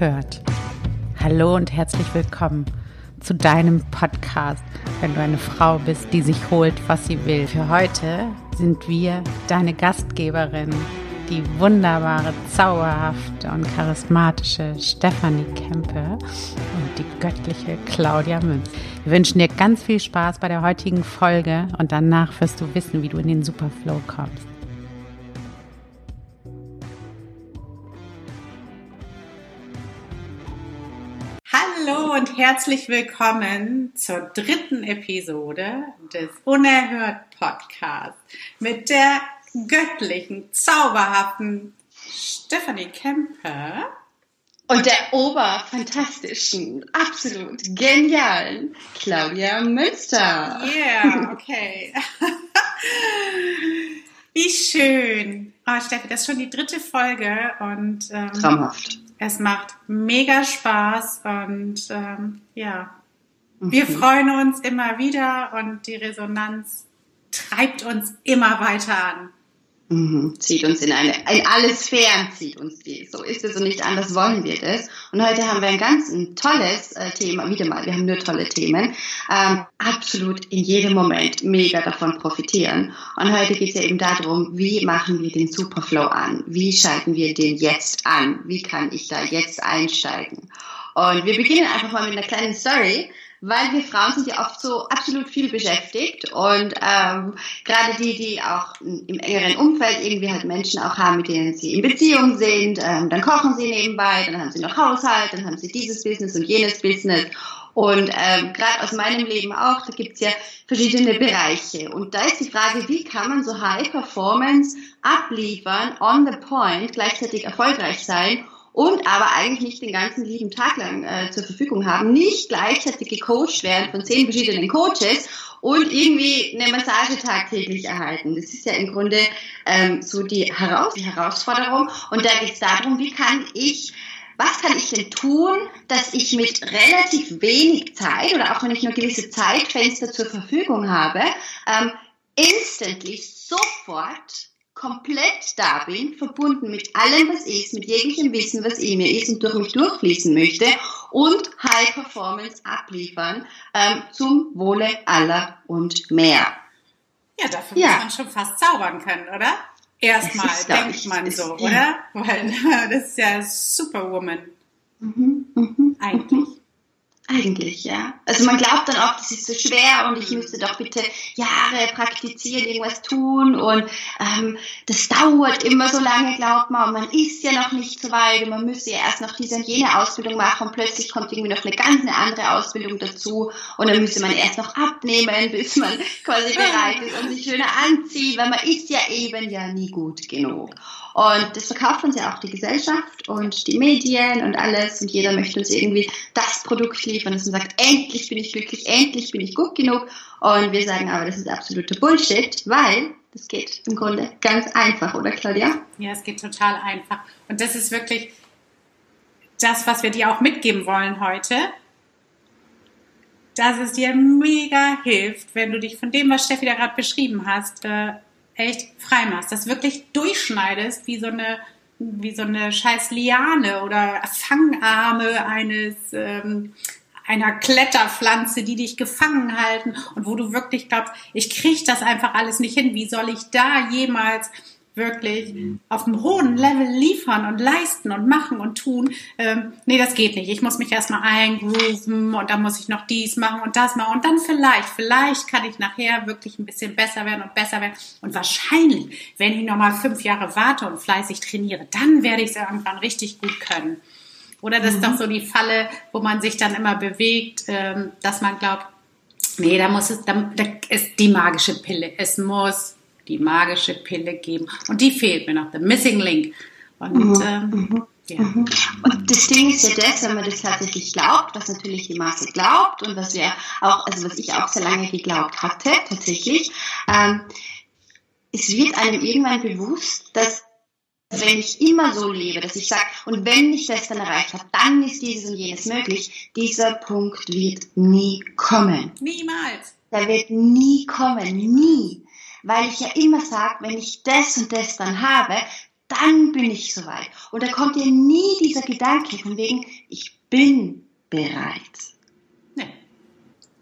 Unerhört. Hallo und herzlich willkommen zu deinem Podcast, wenn du eine Frau bist, die sich holt, was sie will. Für heute sind wir deine Gastgeberin, die wunderbare, zauberhafte und charismatische Stefanie Kempe und die göttliche Claudia Münz. Wir wünschen dir ganz viel Spaß bei der heutigen Folge und danach wirst du wissen, wie du in den Superflow kommst. Und herzlich willkommen zur dritten Episode des Unerhört Podcasts mit der göttlichen, zauberhaften Stephanie Kemper und der oberfantastischen, absolut genialen Claudia Münster. Yeah, okay. Wie schön. Oh, Steffi, das ist schon die dritte Folge und ähm, traumhaft. Es macht mega Spaß und ähm, ja, mhm. wir freuen uns immer wieder und die Resonanz treibt uns immer weiter an. Mhm. Zieht uns in eine, in alle Sphären zieht uns die. So ist es und nicht anders wollen wir das. Und heute haben wir ein ganz ein tolles äh, Thema, wieder mal, wir haben nur tolle Themen, ähm, absolut in jedem Moment mega davon profitieren. Und heute geht es ja eben darum, wie machen wir den Superflow an? Wie schalten wir den jetzt an? Wie kann ich da jetzt einsteigen? Und wir beginnen einfach mal mit einer kleinen Story weil wir Frauen sind ja oft so absolut viel beschäftigt und ähm, gerade die, die auch im engeren Umfeld irgendwie halt Menschen auch haben, mit denen sie in Beziehung sind, ähm, dann kochen sie nebenbei, dann haben sie noch Haushalt, dann haben sie dieses Business und jenes Business und ähm, gerade aus meinem Leben auch, da gibt's ja verschiedene Bereiche. Und da ist die Frage, wie kann man so High Performance abliefern, on the point, gleichzeitig erfolgreich sein und aber eigentlich nicht den ganzen lieben Tag lang äh, zur Verfügung haben, nicht gleichzeitig gecoacht werden von zehn verschiedenen Coaches und irgendwie eine Massage tagtäglich erhalten. Das ist ja im Grunde ähm, so die, Heraus die Herausforderung. Und da geht es darum, wie kann ich was kann ich denn tun, dass ich mit relativ wenig Zeit oder auch wenn ich nur gewisse Zeitfenster zur Verfügung habe, ähm, instantly sofort komplett da bin, verbunden mit allem, was ist, mit jeglichem Wissen, was in mir ist und durch mich durchfließen möchte und High Performance abliefern ähm, zum Wohle aller und mehr. Ja, dafür ja. muss man schon fast zaubern können, oder? Erstmal denkt ich, man so, ist, oder? Ja. Weil das ist ja Superwoman. Mhm, mh, Eigentlich. Eigentlich, ja. Also man glaubt dann auch, das ist so schwer und ich müsste doch bitte Jahre praktizieren, irgendwas tun und ähm, das dauert immer so lange, glaubt man, und man ist ja noch nicht so weit und man müsste ja erst noch diese und jene Ausbildung machen und plötzlich kommt irgendwie noch eine ganz andere Ausbildung dazu und dann müsste man erst noch abnehmen, bis man quasi bereit ist und sich schöner anzieht, weil man ist ja eben ja nie gut genug. Und das verkauft uns ja auch die Gesellschaft und die Medien und alles. Und jeder möchte uns irgendwie das Produkt liefern, dass man sagt, endlich bin ich glücklich, endlich bin ich gut genug. Und wir sagen aber, das ist absoluter Bullshit, weil das geht im Grunde ganz einfach, oder Claudia? Ja, es geht total einfach. Und das ist wirklich das, was wir dir auch mitgeben wollen heute. Dass es dir mega hilft, wenn du dich von dem, was Steffi da gerade beschrieben hast, äh, echt frei machst, das wirklich durchschneidest wie so eine wie so eine scheiß Liane oder Fangarme eines ähm, einer Kletterpflanze, die dich gefangen halten und wo du wirklich glaubst, ich kriege das einfach alles nicht hin. Wie soll ich da jemals wirklich auf einem hohen Level liefern und leisten und machen und tun. Ähm, nee, das geht nicht. Ich muss mich erstmal eingrooven und dann muss ich noch dies machen und das machen und dann vielleicht, vielleicht kann ich nachher wirklich ein bisschen besser werden und besser werden. Und wahrscheinlich, wenn ich nochmal fünf Jahre warte und fleißig trainiere, dann werde ich es irgendwann richtig gut können. Oder das mhm. ist doch so die Falle, wo man sich dann immer bewegt, ähm, dass man glaubt, nee, da muss es, da, da ist die magische Pille. Es muss die magische Pille geben. Und die fehlt mir noch, the missing link. Und, mhm. ähm, mhm. ja. Mhm. und das Ding ist ja das, wenn man das tatsächlich glaubt, was natürlich die Masse glaubt und was wir auch, also was ich auch sehr lange geglaubt hatte, tatsächlich, ähm, es wird einem irgendwann bewusst, dass wenn ich immer so lebe, dass ich sage, und wenn ich das dann erreicht habe, dann ist dieses und jenes möglich, dieser Punkt wird nie kommen. Niemals. Der wird nie kommen, nie weil ich ja immer sage, wenn ich das und das dann habe, dann bin ich soweit. Und da kommt dir nie dieser Gedanke von wegen, ich bin bereit. Nee.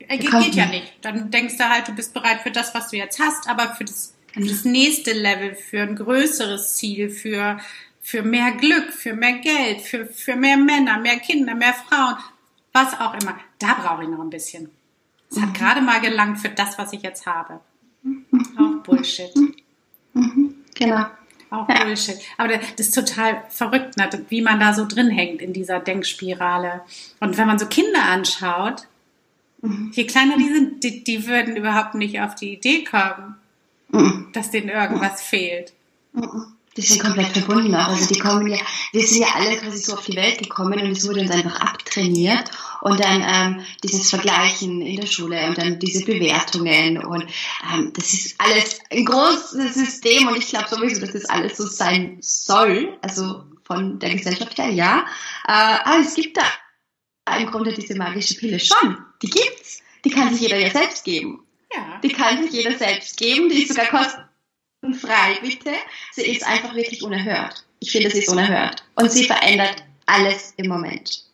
Äh, Geht, geht ja nicht. Dann denkst du halt, du bist bereit für das, was du jetzt hast, aber für das, für das nächste Level, für ein größeres Ziel, für, für mehr Glück, für mehr Geld, für, für mehr Männer, mehr Kinder, mehr Frauen, was auch immer. Da brauche ich noch ein bisschen. Es hat mhm. gerade mal gelangt für das, was ich jetzt habe. Bullshit. Mhm. Genau. Auch ja. Bullshit. Aber das ist total verrückt, ne, wie man da so drin hängt in dieser Denkspirale. Und wenn man so Kinder anschaut, mhm. je kleiner die sind, die, die, würden überhaupt nicht auf die Idee kommen, mhm. dass denen irgendwas fehlt. Mhm. Die sind komplett verbunden auch. Also die kommen ja, wir sind ja alle quasi so auf die Welt gekommen und es wurde uns einfach abtrainiert. Und dann ähm, dieses Vergleichen in der Schule und dann diese Bewertungen und ähm, das ist alles ein großes System und ich glaube sowieso, dass das alles so sein soll, also von der Gesellschaft her, ja. Äh, aber es gibt da im Grunde diese magische Pille schon. Die gibt's. Die kann sich jeder ja selbst geben. Ja. Die kann sich jeder selbst geben. Die ist sogar kostenfrei, bitte. Sie ist einfach wirklich unerhört. Ich finde, sie ist unerhört. Und sie verändert alles im Moment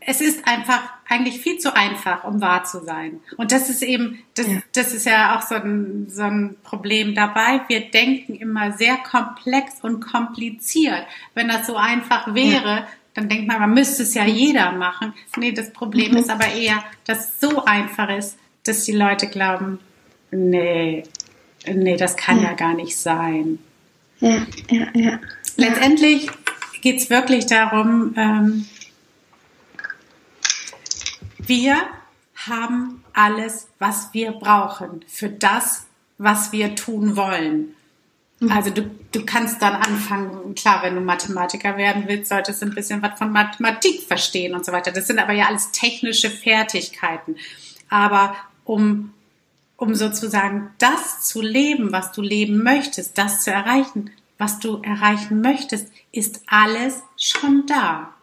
es ist einfach eigentlich viel zu einfach, um wahr zu sein. Und das ist eben, das, ja. das ist ja auch so ein, so ein Problem dabei. Wir denken immer sehr komplex und kompliziert. Wenn das so einfach wäre, ja. dann denkt man, man müsste es ja jeder machen. Nee, das Problem mhm. ist aber eher, dass es so einfach ist, dass die Leute glauben, nee, nee, das kann ja, ja gar nicht sein. Ja, ja, ja. Letztendlich geht es wirklich darum, ähm, wir haben alles, was wir brauchen für das, was wir tun wollen. Mhm. Also du, du kannst dann anfangen, klar, wenn du Mathematiker werden willst, solltest du ein bisschen was von Mathematik verstehen und so weiter. Das sind aber ja alles technische Fertigkeiten. Aber um, um sozusagen das zu leben, was du leben möchtest, das zu erreichen, was du erreichen möchtest, ist alles schon da.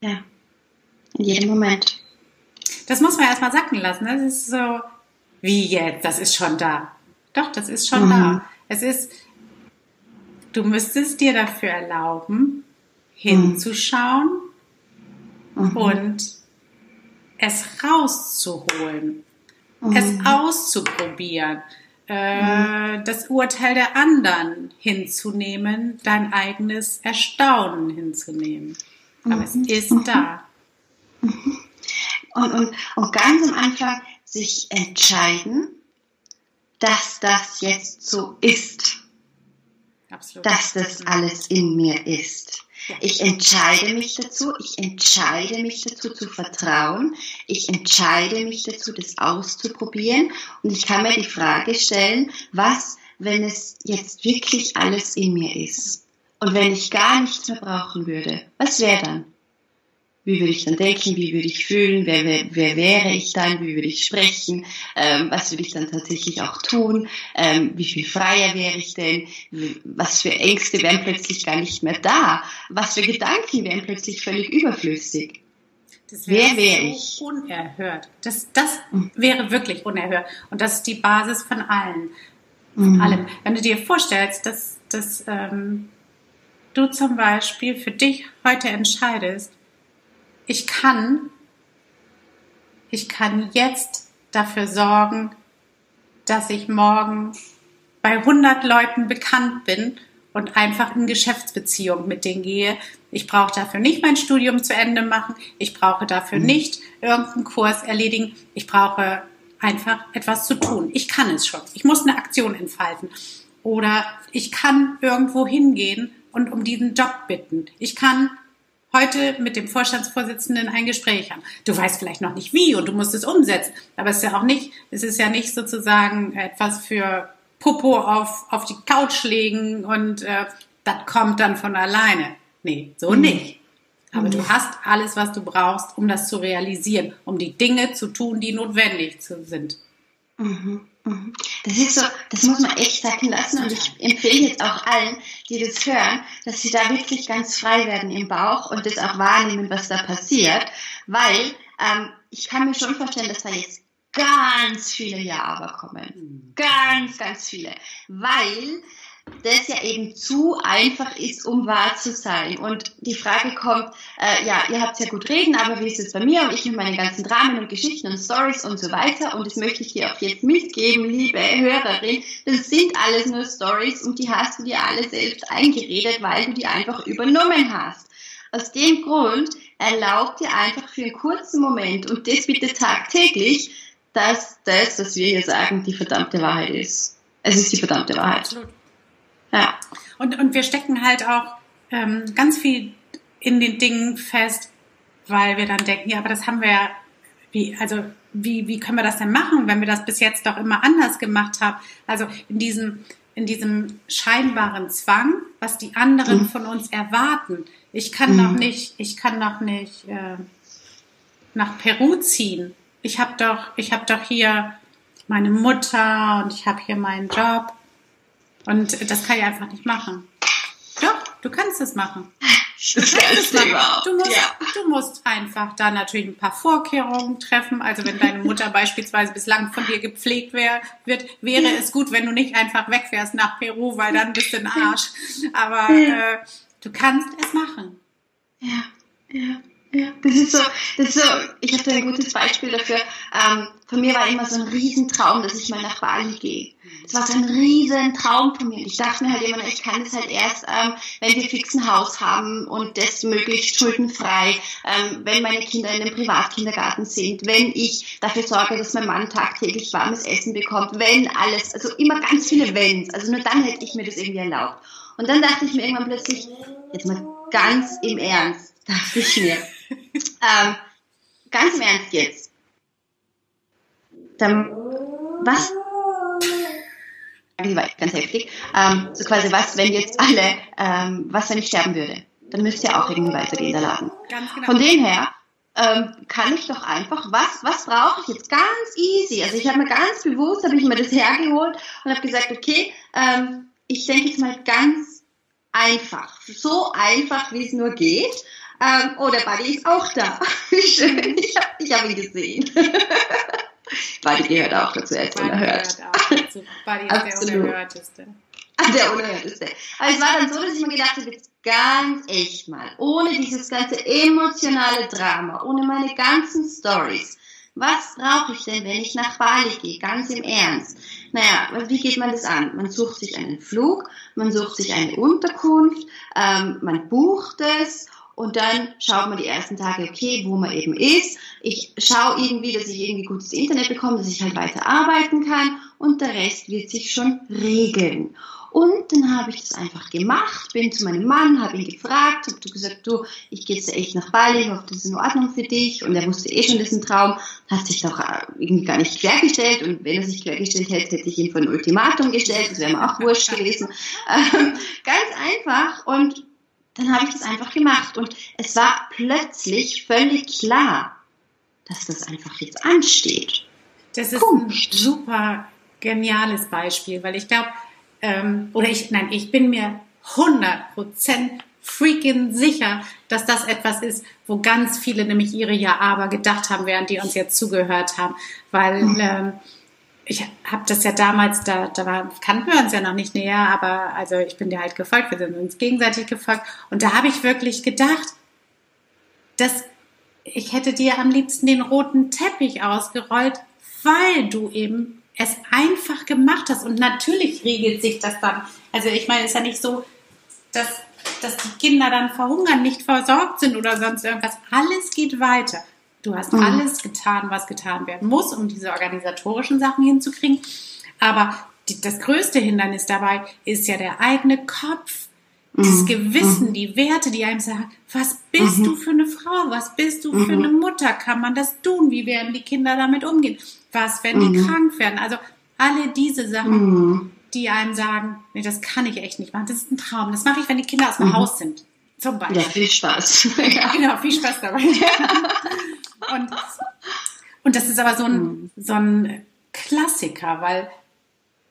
Ja. In jedem Moment. Das muss man erstmal sacken lassen. Das ist so, wie jetzt? Das ist schon da. Doch, das ist schon mhm. da. Es ist, du müsstest dir dafür erlauben, hinzuschauen mhm. und es rauszuholen, mhm. es auszuprobieren, äh, mhm. das Urteil der anderen hinzunehmen, dein eigenes Erstaunen hinzunehmen. Aber es mhm. ist da. Und, und, und ganz am Anfang sich entscheiden, dass das jetzt so ist. Absolut. Dass das alles in mir ist. Ich entscheide mich dazu, ich entscheide mich dazu zu vertrauen, ich entscheide mich dazu, das auszuprobieren und ich kann mir die Frage stellen, was, wenn es jetzt wirklich alles in mir ist und wenn ich gar nichts mehr brauchen würde, was wäre dann? Wie würde ich dann denken, wie würde ich fühlen, wer, wer, wer wäre ich dann, wie würde ich sprechen, ähm, was würde ich dann tatsächlich auch tun, ähm, wie viel freier wäre ich denn, was für Ängste wären plötzlich gar nicht mehr da, was für Gedanken wären plötzlich völlig überflüssig. Das wäre Wer wäre so ich? Unerhört. Das, das mhm. wäre wirklich unerhört. Und das ist die Basis von allen. Von mhm. allem. Wenn du dir vorstellst, dass, dass ähm, du zum Beispiel für dich heute entscheidest, ich kann, ich kann jetzt dafür sorgen, dass ich morgen bei 100 Leuten bekannt bin und einfach in Geschäftsbeziehung mit denen gehe. Ich brauche dafür nicht mein Studium zu Ende machen. Ich brauche dafür mhm. nicht irgendeinen Kurs erledigen. Ich brauche einfach etwas zu tun. Ich kann es schon. Ich muss eine Aktion entfalten. Oder ich kann irgendwo hingehen und um diesen Job bitten. Ich kann heute mit dem Vorstandsvorsitzenden ein Gespräch haben. Du weißt vielleicht noch nicht wie und du musst es umsetzen, aber es ist ja auch nicht, es ist ja nicht sozusagen etwas für Popo auf, auf die Couch legen und äh, das kommt dann von alleine. Nee, so mhm. nicht. Aber mhm. du hast alles, was du brauchst, um das zu realisieren, um die Dinge zu tun, die notwendig sind. Mhm. Mhm. Das ist so, das muss man echt sacken lassen und ich empfehle jetzt auch allen, die das hören, dass sie da wirklich ganz frei werden im Bauch und das auch wahrnehmen, was da passiert, weil ähm, ich kann mir schon vorstellen, dass da jetzt ganz viele Ja-Aber kommen. Ganz, ganz viele. Weil das ja eben zu einfach ist, um wahr zu sein. Und die Frage kommt, äh, ja, ihr habt ja gut reden, aber wie ist es bei mir und ich mit meinen ganzen Dramen und Geschichten und Stories und so weiter. Und das möchte ich dir auch jetzt mitgeben, liebe Hörerin. Das sind alles nur Stories und die hast du dir alle selbst eingeredet, weil du die einfach übernommen hast. Aus dem Grund erlaubt dir einfach für einen kurzen Moment und das bitte tagtäglich, dass das, was wir hier sagen, die verdammte Wahrheit ist. Es ist die verdammte Wahrheit. Absolut. Ja. Und, und wir stecken halt auch ähm, ganz viel in den Dingen fest, weil wir dann denken, ja, aber das haben wir ja, wie, also wie, wie können wir das denn machen, wenn wir das bis jetzt doch immer anders gemacht haben? Also in diesem, in diesem scheinbaren Zwang, was die anderen mhm. von uns erwarten. Ich kann mhm. noch nicht, ich kann noch nicht äh, nach Peru ziehen. Ich habe doch, ich habe doch hier meine Mutter und ich habe hier meinen Job und das kann ich einfach nicht machen. Doch, du kannst es machen. Du, kannst es machen. Du, musst, ja. du musst einfach da natürlich ein paar Vorkehrungen treffen. Also wenn deine Mutter beispielsweise bislang von dir gepflegt wär, wird, wäre es gut, wenn du nicht einfach wegfährst nach Peru, weil dann bist du ein Arsch. Aber äh, du kannst es machen. Ja, ja. Das ist so, das ist so, ich habe da ein gutes Beispiel dafür. Ähm, von mir war immer so ein Riesentraum, dass ich mal nach Bali gehe. Das war so ein Riesentraum von mir. Ich dachte mir halt immer, ich kann das halt erst, ähm, wenn wir fix ein Haus haben und das möglichst schuldenfrei, ähm, wenn meine Kinder in einem Privatkindergarten sind, wenn ich dafür sorge, dass mein Mann tagtäglich warmes Essen bekommt, wenn alles, also immer ganz viele Wenns. Also nur dann hätte ich mir das irgendwie erlaubt. Und dann dachte ich mir irgendwann plötzlich, jetzt mal ganz im Ernst, dachte ich mir, ähm, ganz im Ernst jetzt. Dann, was? Ganz heftig. Ähm, so quasi, was, wenn jetzt alle, ähm, was, wenn ich sterben würde? Dann müsste ja auch irgendwie weitergehen, der Laden. Genau. Von dem her, ähm, kann ich doch einfach, was, was brauche ich jetzt? Ganz easy. Also ich habe mir ganz bewusst, habe ich mir das hergeholt und habe gesagt, okay, ähm, ich denke jetzt mal ganz einfach. So einfach, wie es nur geht. Ähm, oh, der Buddy ist auch da. Schön. Ich habe ich hab ihn gesehen. Buddy gehört auch dazu, er ist unerhört. Buddy ist der unerhörteste. Ah, der unerhörteste. Aber es war dann so, dass ich mir gedacht habe, jetzt ganz echt mal, ohne dieses ganze emotionale Drama, ohne meine ganzen Stories, was brauche ich denn, wenn ich nach Bali gehe? Ganz im Ernst. Naja, wie geht man das an? Man sucht sich einen Flug, man sucht sich eine Unterkunft, ähm, man bucht es und dann schaut man die ersten Tage, okay, wo man eben ist. Ich schaue irgendwie, dass ich irgendwie gutes Internet bekomme, dass ich halt weiter arbeiten kann und der Rest wird sich schon regeln. Und dann habe ich das einfach gemacht, bin zu meinem Mann, habe ihn gefragt, habe gesagt, du, ich gehe jetzt echt nach Bali, hoffe, das ist in Ordnung für dich. Und er wusste eh schon, ein Traum, hat sich doch äh, irgendwie gar nicht quergestellt. Und wenn er sich quergestellt hätte, hätte ich ihm vor ein Ultimatum gestellt, das wäre mir auch wurscht gewesen. Ähm, ganz einfach und dann habe ich das einfach gemacht. Und es war plötzlich völlig klar, dass das einfach jetzt ansteht. Das ist Kunst. ein super geniales Beispiel, weil ich glaube, ähm, oder ich, nein, ich bin mir 100% freaking sicher, dass das etwas ist, wo ganz viele nämlich ihre Ja-Aber gedacht haben, während die uns jetzt zugehört haben. Weil mhm. ähm, ich habe das ja damals, da, da war, kannten wir uns ja noch nicht näher, aber also ich bin dir halt gefolgt, wir sind uns gegenseitig gefolgt. Und da habe ich wirklich gedacht, dass ich hätte dir am liebsten den roten Teppich ausgerollt, weil du eben es einfach gemacht hast. Und natürlich regelt sich das dann. Also ich meine, es ist ja nicht so, dass, dass die Kinder dann verhungern, nicht versorgt sind oder sonst irgendwas. Alles geht weiter. Du hast mhm. alles getan, was getan werden muss, um diese organisatorischen Sachen hinzukriegen. Aber die, das größte Hindernis dabei ist ja der eigene Kopf. Das mhm. Gewissen, mhm. die Werte, die einem sagen, was bist mhm. du für eine Frau? Was bist du für mhm. eine Mutter? Kann man das tun? Wie werden die Kinder damit umgehen? Was, wenn die mhm. krank werden? Also alle diese Sachen, die einem sagen, nee, das kann ich echt nicht machen. Das ist ein Traum. Das mache ich, wenn die Kinder aus dem Haus sind. Zum Beispiel. Ja, viel Spaß. ja. Genau, viel Spaß dabei. Und, und das ist aber so ein, mhm. so ein Klassiker, weil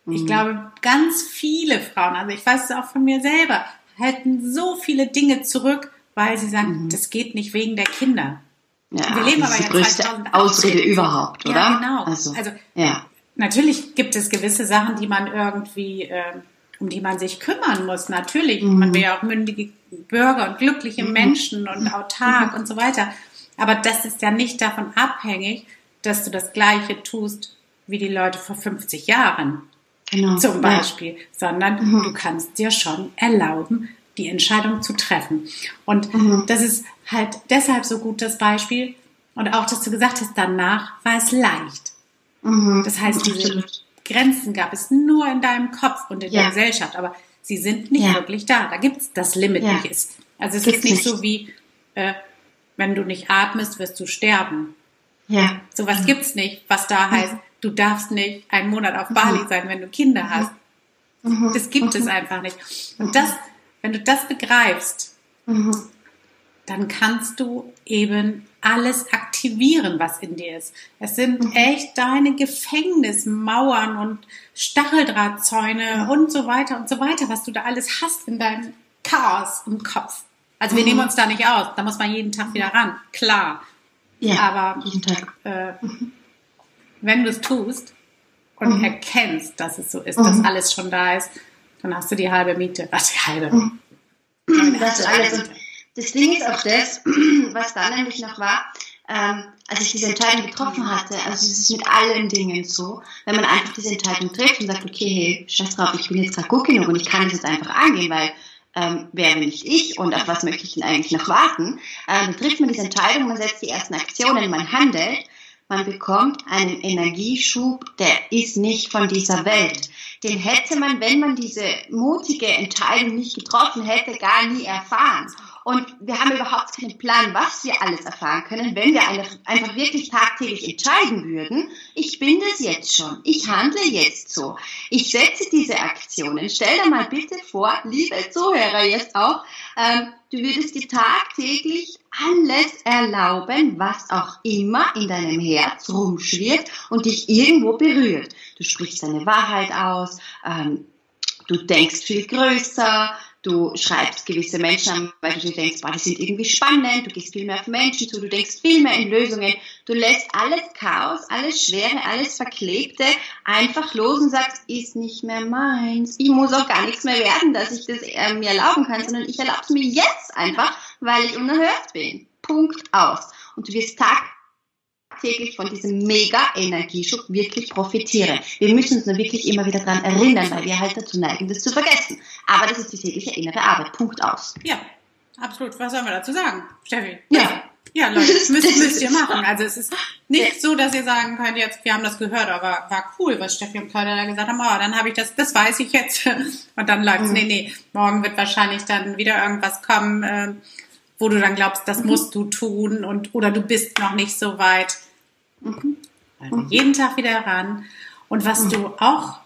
ich mhm. glaube, ganz viele Frauen, also ich weiß es auch von mir selber, halten so viele Dinge zurück, weil sie sagen, mhm. das geht nicht wegen der Kinder. Ja, wir leben das aber ist die größte 2018. Ausrede überhaupt, oder? Ja, genau. Also, also ja. natürlich gibt es gewisse Sachen, die man irgendwie äh, um die man sich kümmern muss, natürlich. Mhm. Man will ja auch mündige Bürger und glückliche mhm. Menschen und autark mhm. und so weiter. Aber das ist ja nicht davon abhängig, dass du das Gleiche tust wie die Leute vor 50 Jahren. Genau. Zum Beispiel, ja. sondern mhm. du kannst dir schon erlauben, die Entscheidung zu treffen. Und mhm. das ist halt deshalb so gut das Beispiel. Und auch, dass du gesagt hast, danach war es leicht. Mhm. Das heißt, diese Grenzen gab es nur in deinem Kopf und in ja. der Gesellschaft, aber sie sind nicht ja. wirklich da. Da gibt es das Limit nicht. Also es Gibt's ist nicht, nicht, so wie, äh, wenn du nicht atmest, wirst du sterben. Ja. Sowas mhm. gibt's nicht, was da heißt, du darfst nicht einen Monat auf Bali mhm. sein, wenn du Kinder hast. Mhm. Das gibt es einfach nicht. Und das, wenn du das begreifst, dann kannst du eben alles aktivieren, was in dir ist. Es sind echt deine Gefängnismauern und Stacheldrahtzäune und so weiter und so weiter, was du da alles hast in deinem Chaos im Kopf. Also wir mhm. nehmen uns da nicht aus, da muss man jeden Tag wieder ran, klar. Ja, Aber äh, wenn du es tust und mhm. erkennst, dass es so ist, mhm. dass alles schon da ist, dann hast du die halbe Miete. Was die halbe? Mhm. Das, ist alles. Das Ding ist auch das, was da nämlich noch war, ähm, als ich diese Entscheidung getroffen hatte, also es ist mit allen Dingen so, wenn man einfach diese Entscheidung trifft und sagt, okay, hey, scheiß drauf, ich bin jetzt gerade gut genug und ich kann das jetzt einfach angehen, weil ähm, wer bin ich ich und auf was möchte ich denn eigentlich noch warten, ähm, trifft man diese Entscheidung, man setzt die ersten Aktionen, man handelt, man bekommt einen Energieschub, der ist nicht von dieser Welt. Den hätte man, wenn man diese mutige Entscheidung nicht getroffen hätte, gar nie erfahren. Und wir haben überhaupt keinen Plan, was wir alles erfahren können, wenn wir einfach wirklich tagtäglich entscheiden würden, ich bin das jetzt schon, ich handle jetzt so, ich setze diese Aktionen. Stell dir mal bitte vor, liebe Zuhörer jetzt auch, ähm, du würdest dir tagtäglich alles erlauben, was auch immer in deinem Herz rumschwirrt und dich irgendwo berührt. Du sprichst deine Wahrheit aus, ähm, du denkst viel größer, Du schreibst gewisse Menschen an, weil du dir denkst, boah, die sind irgendwie spannend, du gehst viel mehr auf Menschen zu, du denkst viel mehr in Lösungen. Du lässt alles Chaos, alles Schwere, alles Verklebte einfach los und sagst, ist nicht mehr meins. Ich muss auch gar nichts mehr werden, dass ich das äh, mir erlauben kann, sondern ich erlaube es mir jetzt einfach, weil ich unerhört bin. Punkt aus. Und du wirst Tag tagtäglich von diesem Mega-Energieschub wirklich profitieren. Wir müssen uns nur wirklich immer wieder daran erinnern, weil wir halt dazu neigen, das zu vergessen. Aber das ist die tägliche innere Arbeit. Punkt aus. Ja, absolut. Was sollen wir dazu sagen, Steffi? Ja. Ja, Leute, das müsst, müsst ihr machen. Also es ist nicht so, dass ihr sagen könnt, jetzt, wir haben das gehört, aber war cool, was Steffi und Claudia gesagt haben, oh, dann habe ich das, das weiß ich jetzt. Und dann läuft's, mhm. nee, nee, morgen wird wahrscheinlich dann wieder irgendwas kommen, äh, wo du dann glaubst, das mhm. musst du tun und oder du bist noch nicht so weit. Mhm. Also jeden Tag wieder ran. Und was du auch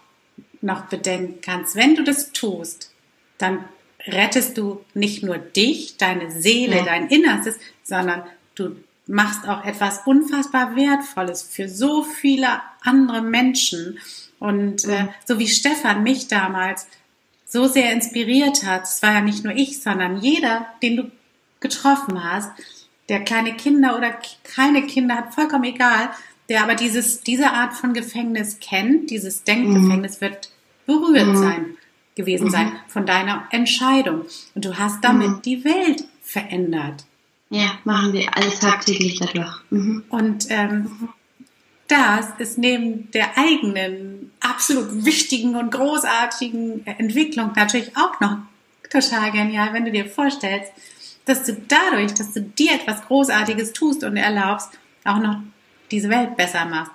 noch bedenken kannst, wenn du das tust, dann rettest du nicht nur dich, deine Seele, ja. dein Innerstes, sondern du machst auch etwas unfassbar Wertvolles für so viele andere Menschen. Und äh, so wie Stefan mich damals so sehr inspiriert hat, es war ja nicht nur ich, sondern jeder, den du getroffen hast, der kleine Kinder oder keine Kinder hat, vollkommen egal, der aber dieses, diese Art von Gefängnis kennt, dieses Denkgefängnis mhm. wird berührt mhm. sein, gewesen mhm. sein von deiner Entscheidung. Und du hast damit mhm. die Welt verändert. Ja, machen wir alles tagtäglich dadurch. Mhm. Und ähm, das ist neben der eigenen absolut wichtigen und großartigen Entwicklung natürlich auch noch total genial, wenn du dir vorstellst, dass du dadurch, dass du dir etwas Großartiges tust und erlaubst, auch noch diese Welt besser machst.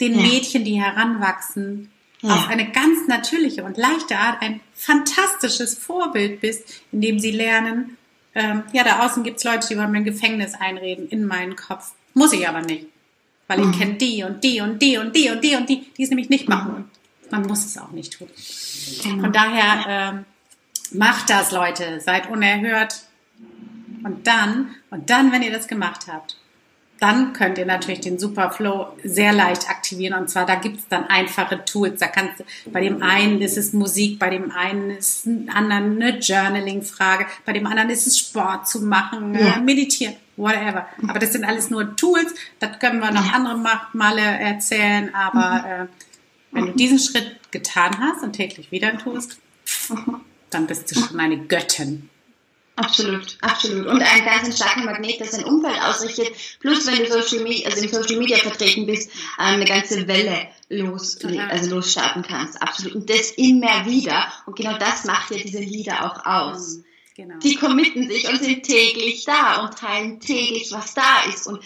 Den ja. Mädchen, die heranwachsen, ja. auf eine ganz natürliche und leichte Art ein fantastisches Vorbild bist, in dem sie lernen, ähm, ja, da außen gibt's Leute, die wollen mir ein Gefängnis einreden in meinen Kopf. Muss ich aber nicht. Weil mhm. ich kenne die und die und die und die und die und die, die es nämlich nicht machen. Und man muss es auch nicht tun. Mhm. Von daher, ähm, macht das, Leute. Seid unerhört, und dann, und dann, wenn ihr das gemacht habt, dann könnt ihr natürlich den Superflow sehr leicht aktivieren. Und zwar, da gibt es dann einfache Tools. Da kannst bei dem einen ist es Musik, bei dem einen ist es anderen eine Journaling-Frage, bei dem anderen ist es Sport zu machen, ja. äh, meditieren, whatever. Aber das sind alles nur Tools. Das können wir noch andere Male erzählen. Aber mhm. äh, wenn du diesen Schritt getan hast und täglich wieder tust, dann bist du schon eine Göttin. Absolut, absolut. Und ein ganz starker Magnet, das sein Umfeld ausrichtet. Plus, wenn du Social Media, also im Social Media vertreten bist, ähm, eine ganze Welle los, also losstarten kannst. Absolut. Und das immer wieder. Und genau das macht ja diese Lieder auch aus. Mhm, genau. Die committen sich und sind täglich da und teilen täglich, was da ist. Und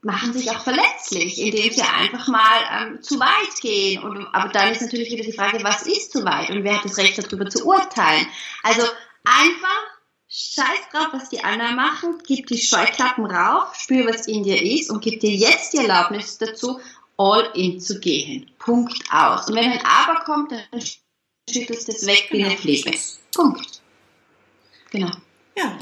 machen sich auch verletzlich, indem sie einfach mal ähm, zu weit gehen. Und, aber dann ist natürlich wieder die Frage, was ist zu weit und wer hat das Recht darüber zu urteilen? Also einfach scheiß drauf, was die anderen machen, gib die Scheuklappen rauf, spür, was in dir ist und gib dir jetzt die Erlaubnis dazu, all in zu gehen. Punkt aus. Und wenn ein Aber kommt, dann schüttelst du es weg wie eine Fliege. Punkt. Genau. Ja.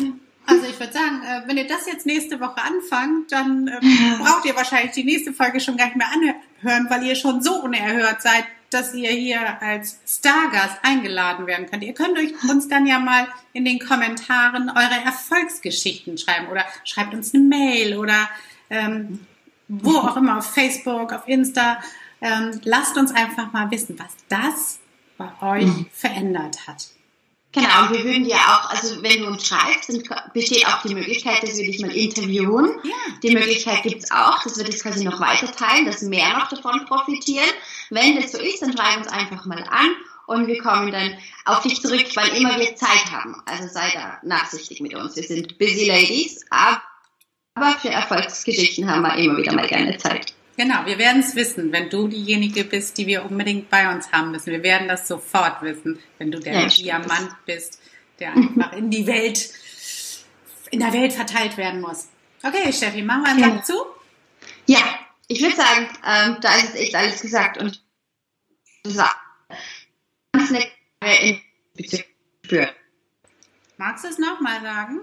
Also ich würde sagen, äh, wenn ihr das jetzt nächste Woche anfangt, dann ähm, braucht ihr wahrscheinlich die nächste Folge schon gar nicht mehr anhören, weil ihr schon so unerhört seid, dass ihr hier als Stargast eingeladen werden könnt. Ihr könnt euch uns dann ja mal in den Kommentaren eure Erfolgsgeschichten schreiben oder schreibt uns eine Mail oder ähm, wo auch immer, auf Facebook, auf Insta. Ähm, lasst uns einfach mal wissen, was das bei euch verändert hat. Genau, und wir würden dir auch, also wenn du uns schreibst, dann besteht auch die Möglichkeit, dass wir dich mal interviewen. Ja. Die Möglichkeit gibt es auch, dass wir das quasi noch weiter teilen, dass mehr noch davon profitieren. Wenn das so ist, dann schreib uns einfach mal an und wir kommen dann auf dich zurück, wann immer wir Zeit haben. Also sei da nachsichtig mit uns. Wir sind busy ladies, aber für Erfolgsgeschichten haben wir immer wieder mal gerne Zeit. Genau, wir werden es wissen, wenn du diejenige bist, die wir unbedingt bei uns haben müssen. Wir werden das sofort wissen, wenn du der ja, Diamant bist, der einfach in die Welt, in der Welt verteilt werden muss. Okay, Steffi, machen wir einen ja. Sack zu? Ja, ich würde sagen, ähm, da ist echt alles gesagt und so. Magst du es nochmal sagen?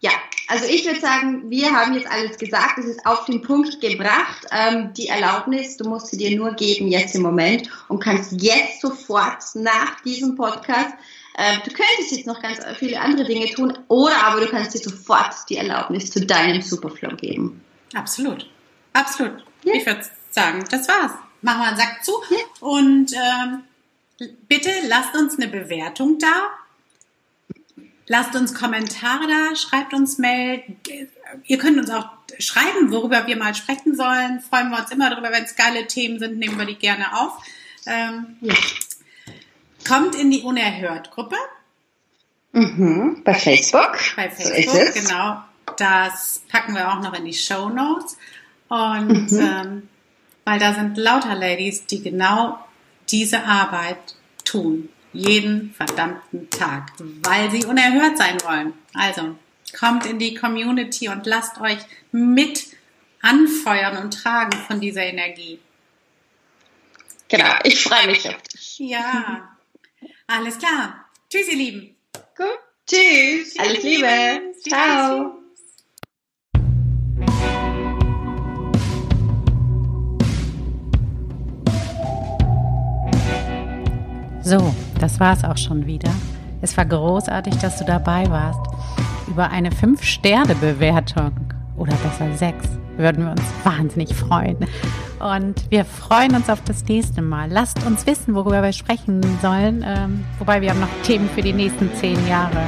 Ja, also ich würde sagen, wir haben jetzt alles gesagt, es ist auf den Punkt gebracht. Ähm, die Erlaubnis, du musst sie dir nur geben jetzt im Moment und kannst jetzt sofort nach diesem Podcast, äh, du könntest jetzt noch ganz viele andere Dinge tun, oder aber du kannst dir sofort die Erlaubnis zu deinem Superflow geben. Absolut, absolut. Ja. Ich würde sagen, das war's. Machen wir einen Sack zu ja. und ähm, bitte lasst uns eine Bewertung da Lasst uns Kommentare da, schreibt uns Mail. Ihr könnt uns auch schreiben, worüber wir mal sprechen sollen. Freuen wir uns immer darüber, wenn es geile Themen sind, nehmen wir die gerne auf. Ähm, ja. Kommt in die Unerhört-Gruppe. Mhm, bei Facebook. Bei Facebook, so genau. Das packen wir auch noch in die Show Notes. Und mhm. ähm, weil da sind lauter Ladies, die genau diese Arbeit tun jeden verdammten Tag, weil sie unerhört sein wollen. Also kommt in die Community und lasst euch mit anfeuern und tragen von dieser Energie. Genau, ich freue mich auf dich. Ja, alles klar. Tschüss, ihr Lieben. Gut. Tschüss. Tschüss. Alles Liebe. Ciao. So, das war es auch schon wieder. Es war großartig, dass du dabei warst. Über eine 5-Sterne-Bewertung oder besser 6 würden wir uns wahnsinnig freuen. Und wir freuen uns auf das nächste Mal. Lasst uns wissen, worüber wir sprechen sollen. Ähm, wobei wir haben noch Themen für die nächsten zehn Jahre.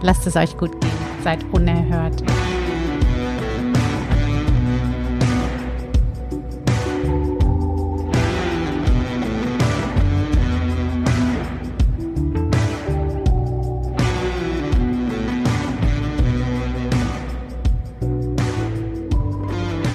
Lasst es euch gut gehen. Seid unerhört.